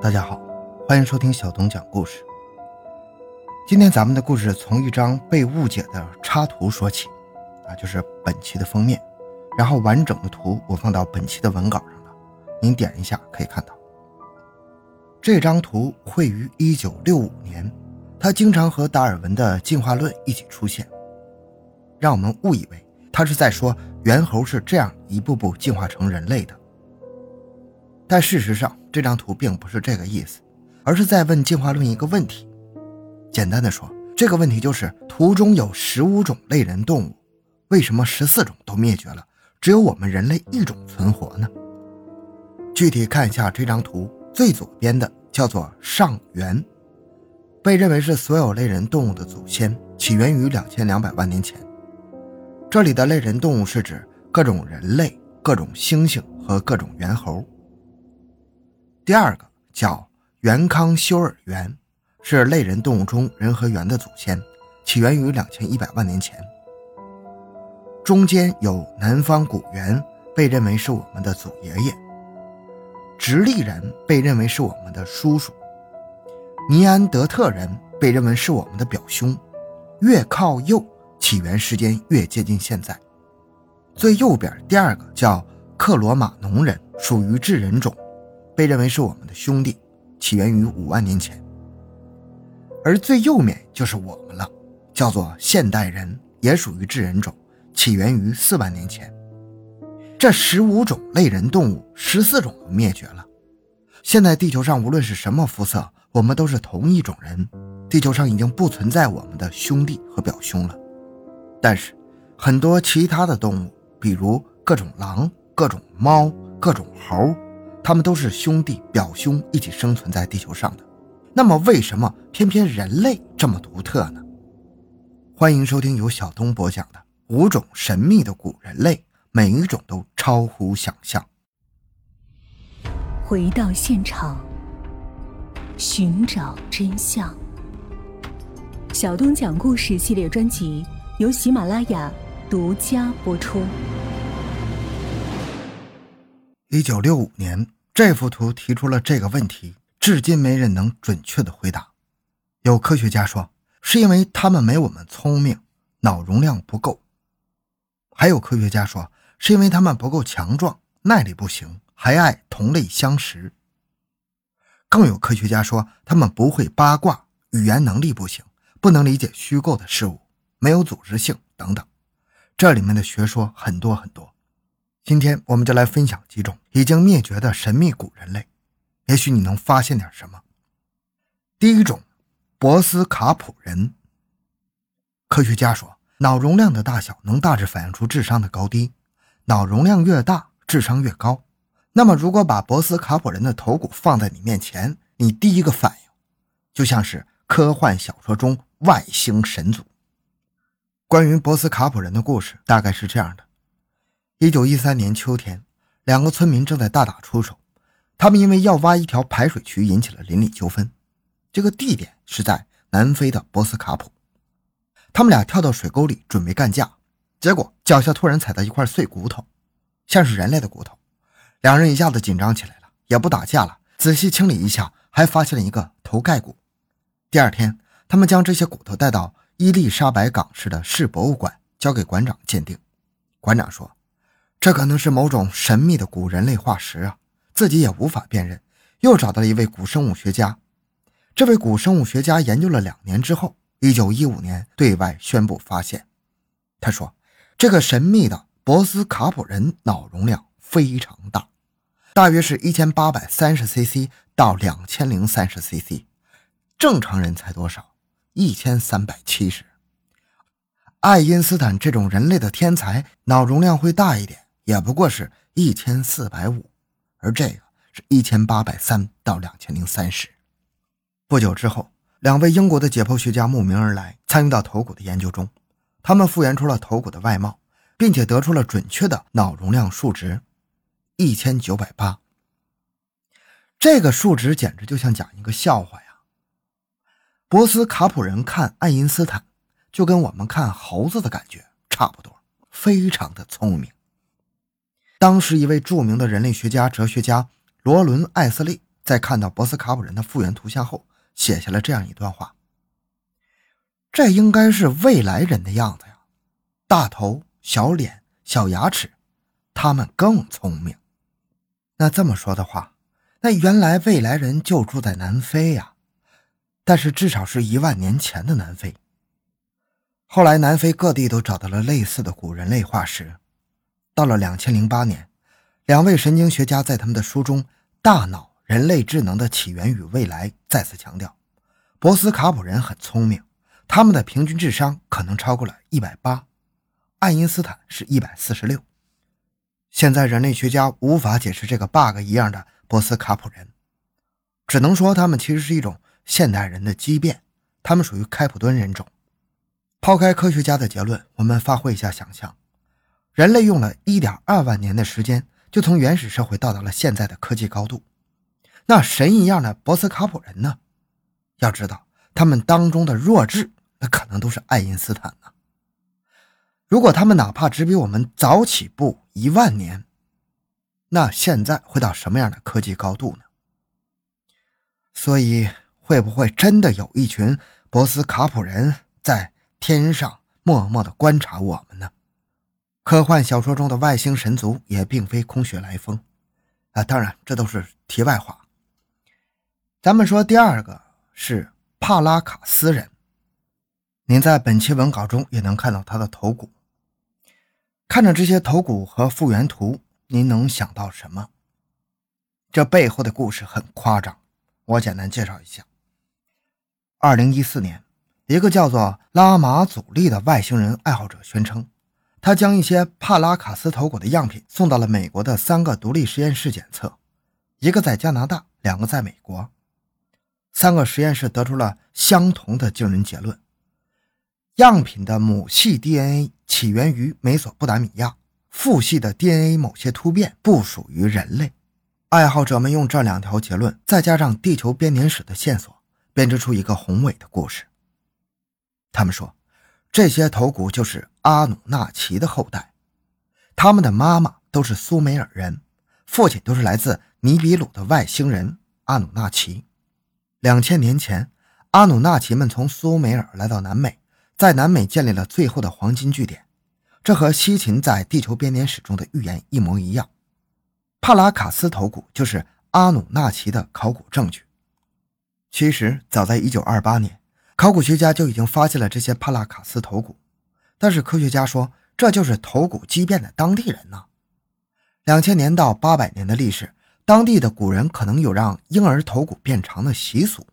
大家好，欢迎收听小东讲故事。今天咱们的故事从一张被误解的插图说起，啊，就是本期的封面。然后完整的图我放到本期的文稿上了，您点一下可以看到。这张图绘于1965年，它经常和达尔文的进化论一起出现，让我们误以为他是在说猿猴是这样一步步进化成人类的。但事实上，这张图并不是这个意思，而是在问进化论一个问题。简单的说，这个问题就是图中有十五种类人动物，为什么十四种都灭绝了，只有我们人类一种存活呢？具体看一下这张图，最左边的叫做上猿，被认为是所有类人动物的祖先，起源于两千两百万年前。这里的类人动物是指各种人类、各种猩猩和各种猿猴。第二个叫元康修尔猿，是类人动物中人和猿的祖先，起源于两千一百万年前。中间有南方古猿，被认为是我们的祖爷爷。直立人被认为是我们的叔叔。尼安德特人被认为是我们的表兄。越靠右，起源时间越接近现在。最右边第二个叫克罗马农人，属于智人种。被认为是我们的兄弟，起源于五万年前。而最右面就是我们了，叫做现代人，也属于智人种，起源于四万年前。这十五种类人动物，十四种灭绝了。现在地球上无论是什么肤色，我们都是同一种人。地球上已经不存在我们的兄弟和表兄了。但是，很多其他的动物，比如各种狼、各种猫、各种猴。他们都是兄弟表兄一起生存在地球上的，那么为什么偏偏人类这么独特呢？欢迎收听由小东播讲的五种神秘的古人类，每一种都超乎想象。回到现场，寻找真相。小东讲故事系列专辑由喜马拉雅独家播出。一九六五年。这幅图提出了这个问题，至今没人能准确的回答。有科学家说，是因为他们没我们聪明，脑容量不够；还有科学家说，是因为他们不够强壮，耐力不行，还爱同类相食；更有科学家说，他们不会八卦，语言能力不行，不能理解虚构的事物，没有组织性等等。这里面的学说很多很多。今天我们就来分享几种已经灭绝的神秘古人类，也许你能发现点什么。第一种，博斯卡普人。科学家说，脑容量的大小能大致反映出智商的高低，脑容量越大，智商越高。那么，如果把博斯卡普人的头骨放在你面前，你第一个反应就像是科幻小说中外星神族。关于博斯卡普人的故事大概是这样的。一九一三年秋天，两个村民正在大打出手。他们因为要挖一条排水渠引起了邻里纠纷。这个地点是在南非的博斯卡普。他们俩跳到水沟里准备干架，结果脚下突然踩到一块碎骨头，像是人类的骨头。两人一下子紧张起来了，也不打架了。仔细清理一下，还发现了一个头盖骨。第二天，他们将这些骨头带到伊丽莎白港市的市博物馆，交给馆长鉴定。馆长说。这可能是某种神秘的古人类化石啊！自己也无法辨认。又找到了一位古生物学家，这位古生物学家研究了两年之后，一九一五年对外宣布发现。他说：“这个神秘的博斯卡普人脑容量非常大，大约是一千八百三十 cc 到两千零三十 cc，正常人才多少？一千三百七十。爱因斯坦这种人类的天才，脑容量会大一点。”也不过是一千四百五，而这个是一千八百三到两千零三十。不久之后，两位英国的解剖学家慕名而来，参与到头骨的研究中。他们复原出了头骨的外貌，并且得出了准确的脑容量数值：一千九百八。这个数值简直就像讲一个笑话呀！博斯卡普人看爱因斯坦，就跟我们看猴子的感觉差不多，非常的聪明。当时，一位著名的人类学家、哲学家罗伦·艾斯利在看到博斯卡普人的复原图像后，写下了这样一段话：“这应该是未来人的样子呀，大头、小脸、小牙齿，他们更聪明。那这么说的话，那原来未来人就住在南非呀，但是至少是一万年前的南非。后来南非各地都找到了类似的古人类化石。到了两千零八年，两位神经学家在他们的书中《大脑》。人类智能的起源与未来再次强调，博斯卡普人很聪明，他们的平均智商可能超过了一百八，爱因斯坦是一百四十六。现在人类学家无法解释这个 bug 一样的博斯卡普人，只能说他们其实是一种现代人的畸变，他们属于开普敦人种。抛开科学家的结论，我们发挥一下想象，人类用了一点二万年的时间，就从原始社会到达了现在的科技高度。那神一样的博斯卡普人呢？要知道，他们当中的弱智，那可能都是爱因斯坦呢。如果他们哪怕只比我们早起步一万年，那现在会到什么样的科技高度呢？所以，会不会真的有一群博斯卡普人在天上默默的观察我们呢？科幻小说中的外星神族也并非空穴来风啊！当然，这都是题外话。咱们说第二个是帕拉卡斯人，您在本期文稿中也能看到他的头骨。看着这些头骨和复原图，您能想到什么？这背后的故事很夸张，我简单介绍一下。二零一四年，一个叫做拉马祖利的外星人爱好者宣称，他将一些帕拉卡斯头骨的样品送到了美国的三个独立实验室检测，一个在加拿大，两个在美国。三个实验室得出了相同的惊人结论：样品的母系 DNA 起源于美索不达米亚，父系的 DNA 某些突变不属于人类。爱好者们用这两条结论，再加上地球编年史的线索，编织出一个宏伟的故事。他们说，这些头骨就是阿努纳奇的后代，他们的妈妈都是苏美尔人，父亲都是来自尼比鲁的外星人阿努纳奇。两千年前，阿努纳奇们从苏美尔来到南美，在南美建立了最后的黄金据点。这和西秦在地球编年史中的预言一模一样。帕拉卡斯头骨就是阿努纳奇的考古证据。其实，早在1928年，考古学家就已经发现了这些帕拉卡斯头骨，但是科学家说这就是头骨畸变的当地人呢。两千年到八百年的历史。当地的古人可能有让婴儿头骨变长的习俗，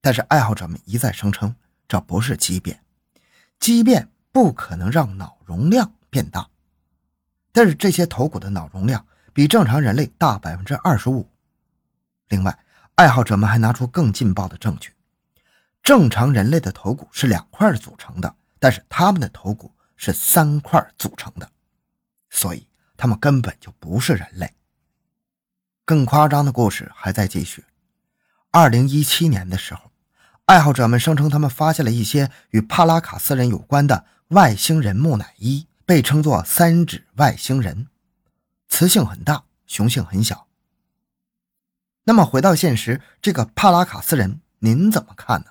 但是爱好者们一再声称这不是畸变，畸变不可能让脑容量变大。但是这些头骨的脑容量比正常人类大百分之二十五。另外，爱好者们还拿出更劲爆的证据：正常人类的头骨是两块组成的，但是他们的头骨是三块组成的，所以他们根本就不是人类。更夸张的故事还在继续。二零一七年的时候，爱好者们声称他们发现了一些与帕拉卡斯人有关的外星人木乃伊，被称作“三指外星人”，雌性很大，雄性很小。那么回到现实，这个帕拉卡斯人您怎么看呢？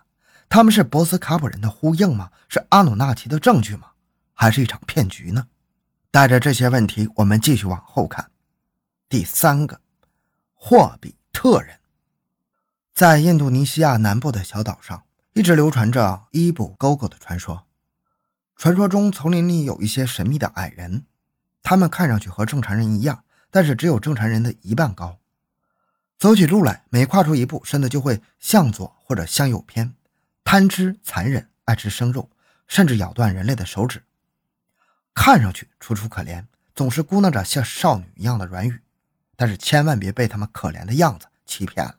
他们是博斯卡普人的呼应吗？是阿努纳奇的证据吗？还是一场骗局呢？带着这些问题，我们继续往后看。第三个。霍比特人，在印度尼西亚南部的小岛上，一直流传着伊布沟沟的传说。传说中，丛林里有一些神秘的矮人，他们看上去和正常人一样，但是只有正常人的一半高。走起路来，每跨出一步，身子就会向左或者向右偏，贪吃、残忍，爱吃生肉，甚至咬断人类的手指。看上去楚楚可怜，总是咕囔着像少女一样的软语。但是千万别被他们可怜的样子欺骗了，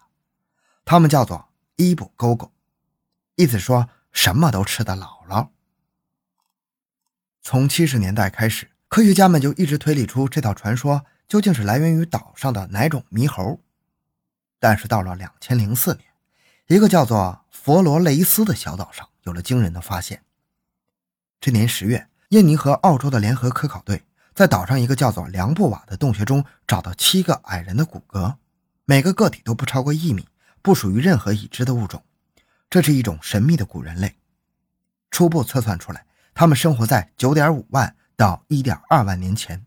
他们叫做伊布勾勾，意思说什么都吃的姥姥。从七十年代开始，科学家们就一直推理出这套传说究竟是来源于岛上的哪种猕猴。但是到了两千零四年，一个叫做佛罗雷斯的小岛上有了惊人的发现。这年十月，印尼和澳洲的联合科考队。在岛上一个叫做梁布瓦的洞穴中找到七个矮人的骨骼，每个个体都不超过一米，不属于任何已知的物种。这是一种神秘的古人类。初步测算出来，他们生活在9.5万到1.2万年前，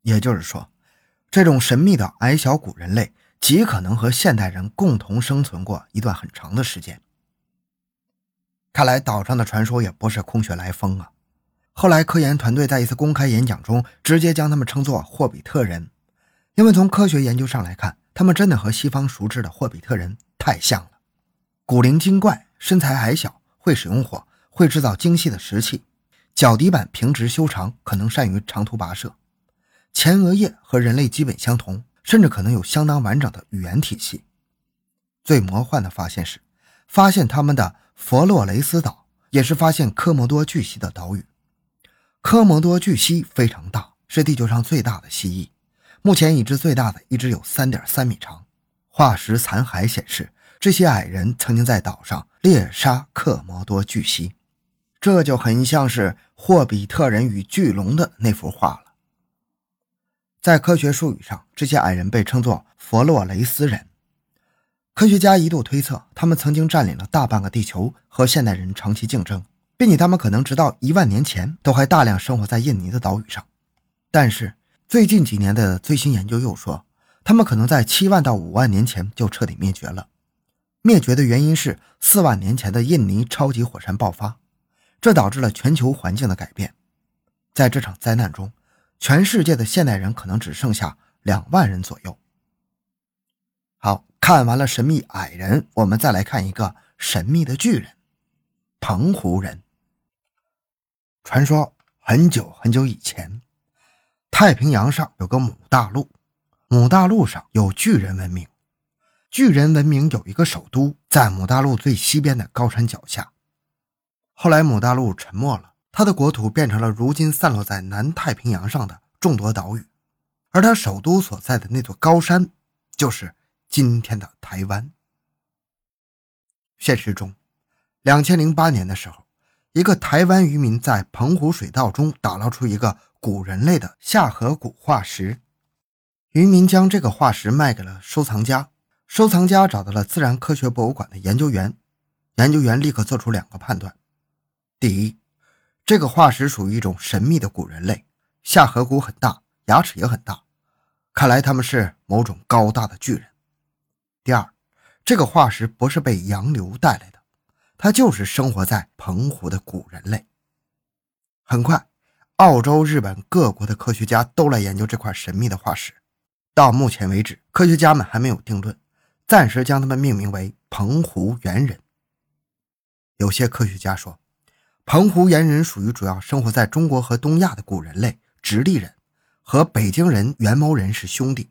也就是说，这种神秘的矮小古人类极可能和现代人共同生存过一段很长的时间。看来岛上的传说也不是空穴来风啊！后来科研团队在一次公开演讲中，直接将他们称作霍比特人，因为从科学研究上来看，他们真的和西方熟知的霍比特人太像了。古灵精怪，身材矮小，会使用火。会制造精细的石器，脚底板平直修长，可能善于长途跋涉。前额叶和人类基本相同，甚至可能有相当完整的语言体系。最魔幻的发现是，发现他们的佛洛雷斯岛也是发现科摩多巨蜥的岛屿。科摩多巨蜥非常大，是地球上最大的蜥蜴，目前已知最大的一只有三点三米长。化石残骸显示，这些矮人曾经在岛上猎杀科摩多巨蜥。这就很像是霍比特人与巨龙的那幅画了。在科学术语上，这些矮人被称作佛洛雷斯人。科学家一度推测，他们曾经占领了大半个地球，和现代人长期竞争，并且他们可能直到一万年前都还大量生活在印尼的岛屿上。但是最近几年的最新研究又说，他们可能在七万到五万年前就彻底灭绝了。灭绝的原因是四万年前的印尼超级火山爆发。这导致了全球环境的改变，在这场灾难中，全世界的现代人可能只剩下两万人左右。看完了神秘矮人，我们再来看一个神秘的巨人——澎湖人。传说很久很久以前，太平洋上有个母大陆，母大陆上有巨人文明，巨人文明有一个首都在母大陆最西边的高山脚下。后来，母大陆沉没了，它的国土变成了如今散落在南太平洋上的众多岛屿，而它首都所在的那座高山，就是今天的台湾。现实中，两千零八年的时候，一个台湾渔民在澎湖水道中打捞出一个古人类的下颌骨化石，渔民将这个化石卖给了收藏家，收藏家找到了自然科学博物馆的研究员，研究员立刻做出两个判断。第一，这个化石属于一种神秘的古人类，下颌骨很大，牙齿也很大，看来他们是某种高大的巨人。第二，这个化石不是被洋流带来的，它就是生活在澎湖的古人类。很快，澳洲、日本各国的科学家都来研究这块神秘的化石。到目前为止，科学家们还没有定论，暂时将它们命名为澎湖猿人。有些科学家说。澎湖猿人属于主要生活在中国和东亚的古人类直立人，和北京人元谋人是兄弟，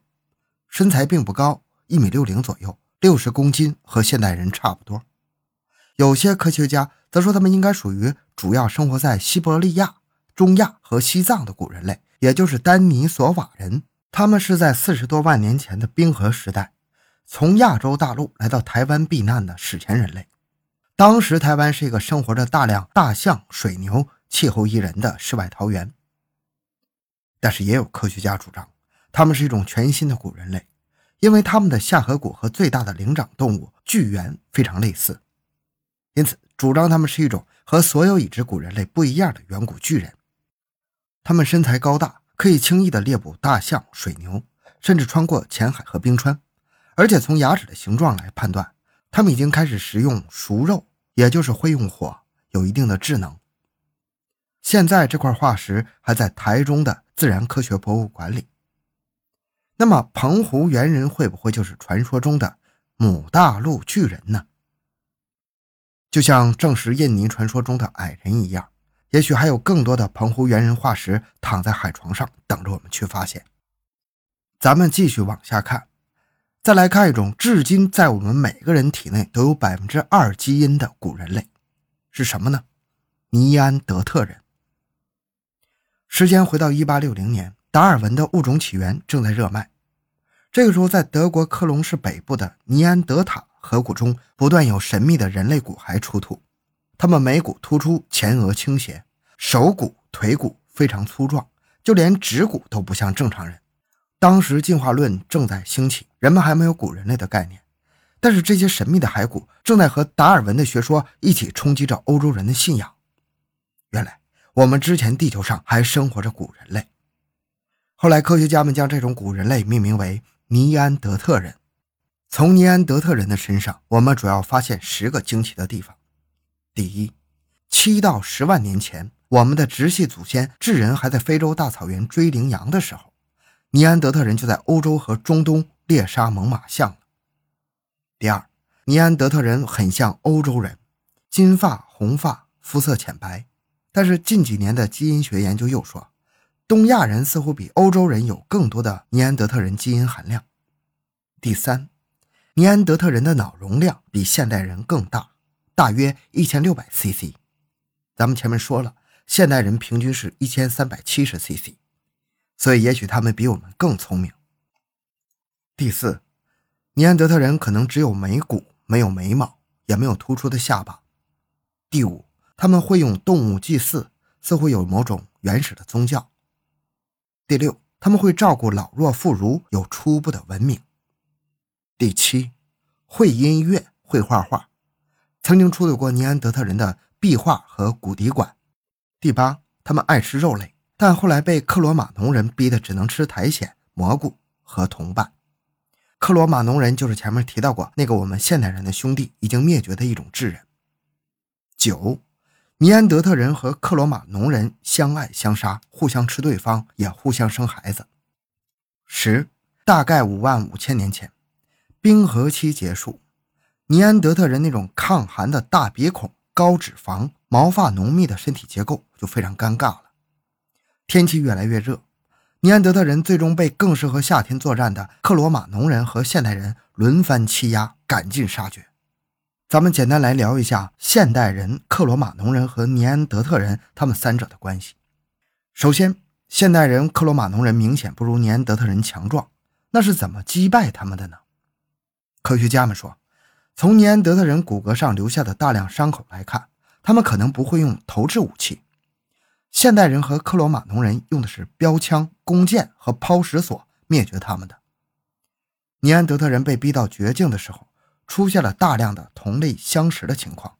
身材并不高，一米六零左右，六十公斤，和现代人差不多。有些科学家则说他们应该属于主要生活在西伯利亚、中亚和西藏的古人类，也就是丹尼索瓦人。他们是在四十多万年前的冰河时代，从亚洲大陆来到台湾避难的史前人类。当时台湾是一个生活着大量大象、水牛、气候宜人的世外桃源，但是也有科学家主张，他们是一种全新的古人类，因为他们的下颌骨和最大的灵长动物巨猿非常类似，因此主张他们是一种和所有已知古人类不一样的远古巨人。他们身材高大，可以轻易地猎捕大象、水牛，甚至穿过浅海和冰川，而且从牙齿的形状来判断。他们已经开始食用熟肉，也就是会用火，有一定的智能。现在这块化石还在台中的自然科学博物馆里。那么，澎湖猿人会不会就是传说中的母大陆巨人呢？就像证实印尼传说中的矮人一样，也许还有更多的澎湖猿人化石躺在海床上等着我们去发现。咱们继续往下看。再来看一种至今在我们每个人体内都有百分之二基因的古人类，是什么呢？尼安德特人。时间回到一八六零年，达尔文的《物种起源》正在热卖。这个时候，在德国科隆市北部的尼安德塔河谷中，不断有神秘的人类骨骸出土。他们眉骨突出，前额倾斜，手骨、腿骨非常粗壮，就连指骨都不像正常人。当时进化论正在兴起，人们还没有古人类的概念。但是这些神秘的骸骨正在和达尔文的学说一起冲击着欧洲人的信仰。原来我们之前地球上还生活着古人类。后来科学家们将这种古人类命名为尼安德特人。从尼安德特人的身上，我们主要发现十个惊奇的地方。第一，七到十万年前，我们的直系祖先智人还在非洲大草原追羚羊的时候，尼安德特人就在欧洲和中东猎杀猛犸象了。第二，尼安德特人很像欧洲人，金发、红发，肤色浅白。但是近几年的基因学研究又说，东亚人似乎比欧洲人有更多的尼安德特人基因含量。第三，尼安德特人的脑容量比现代人更大，大约一千六百 cc。咱们前面说了，现代人平均是一千三百七十 cc，所以也许他们比我们更聪明。第四。尼安德特人可能只有眉骨，没有眉毛，也没有突出的下巴。第五，他们会用动物祭祀，似乎有某种原始的宗教。第六，他们会照顾老弱妇孺，有初步的文明。第七，会音乐，会画画，曾经出土过尼安德特人的壁画和骨笛管。第八，他们爱吃肉类，但后来被克罗马农人逼得只能吃苔藓、蘑菇和同伴。克罗马农人就是前面提到过那个我们现代人的兄弟，已经灭绝的一种智人。九，尼安德特人和克罗马农人相爱相杀，互相吃对方，也互相生孩子。十，大概五万五千年前，冰河期结束，尼安德特人那种抗寒的大鼻孔、高脂肪、毛发浓密的身体结构就非常尴尬了。天气越来越热。尼安德特人最终被更适合夏天作战的克罗马农人和现代人轮番欺压，赶尽杀绝。咱们简单来聊一下现代人、克罗马农人和尼安德特人他们三者的关系。首先，现代人、克罗马农人明显不如尼安德特人强壮，那是怎么击败他们的呢？科学家们说，从尼安德特人骨骼上留下的大量伤口来看，他们可能不会用投掷武器。现代人和克罗马农人用的是标枪、弓箭和抛石索灭绝他们的。尼安德特人被逼到绝境的时候，出现了大量的同类相食的情况，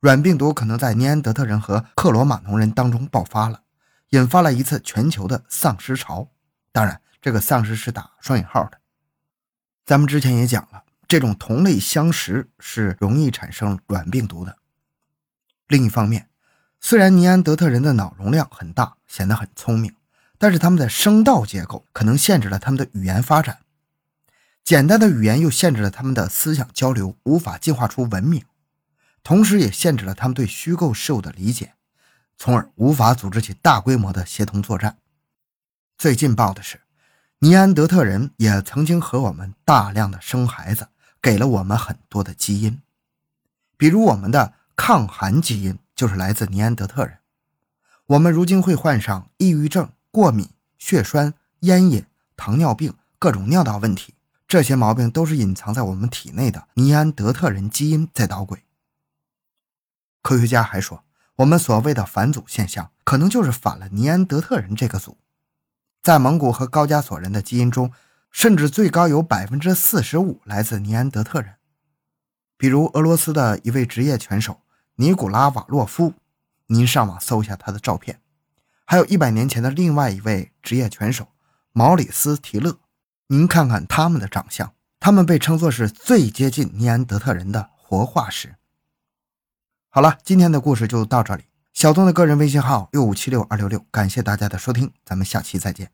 软病毒可能在尼安德特人和克罗马农人当中爆发了，引发了一次全球的丧尸潮。当然，这个丧尸是打双引号的。咱们之前也讲了，这种同类相食是容易产生软病毒的。另一方面，虽然尼安德特人的脑容量很大，显得很聪明，但是他们的声道结构可能限制了他们的语言发展。简单的语言又限制了他们的思想交流，无法进化出文明，同时也限制了他们对虚构事物的理解，从而无法组织起大规模的协同作战。最劲爆的是，尼安德特人也曾经和我们大量的生孩子，给了我们很多的基因，比如我们的抗寒基因。就是来自尼安德特人。我们如今会患上抑郁症、过敏、血栓、烟瘾、糖尿病、各种尿道问题，这些毛病都是隐藏在我们体内的尼安德特人基因在捣鬼。科学家还说，我们所谓的返祖现象，可能就是反了尼安德特人这个祖。在蒙古和高加索人的基因中，甚至最高有百分之四十五来自尼安德特人。比如俄罗斯的一位职业拳手。尼古拉瓦洛夫，您上网搜一下他的照片。还有一百年前的另外一位职业拳手毛里斯提勒，您看看他们的长相，他们被称作是最接近尼安德特人的活化石。好了，今天的故事就到这里。小东的个人微信号六五七六二六六，感谢大家的收听，咱们下期再见。